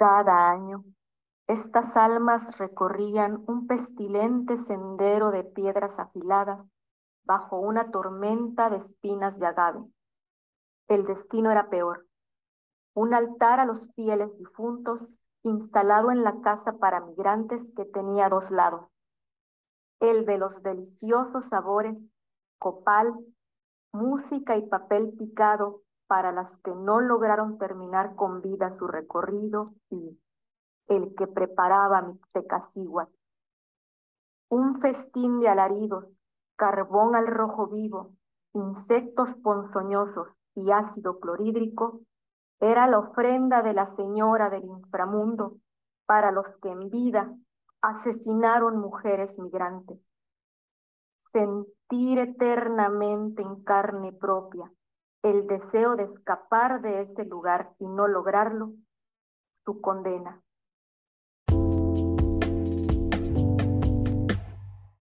Cada año, estas almas recorrían un pestilente sendero de piedras afiladas bajo una tormenta de espinas de agave. El destino era peor. Un altar a los fieles difuntos instalado en la casa para migrantes que tenía dos lados. El de los deliciosos sabores, copal, música y papel picado para las que no lograron terminar con vida su recorrido y el que preparaba Mixtecacihuatl. Un festín de alaridos, carbón al rojo vivo, insectos ponzoñosos y ácido clorhídrico era la ofrenda de la señora del inframundo para los que en vida asesinaron mujeres migrantes. Sentir eternamente en carne propia el deseo de escapar de ese lugar y no lograrlo, su condena.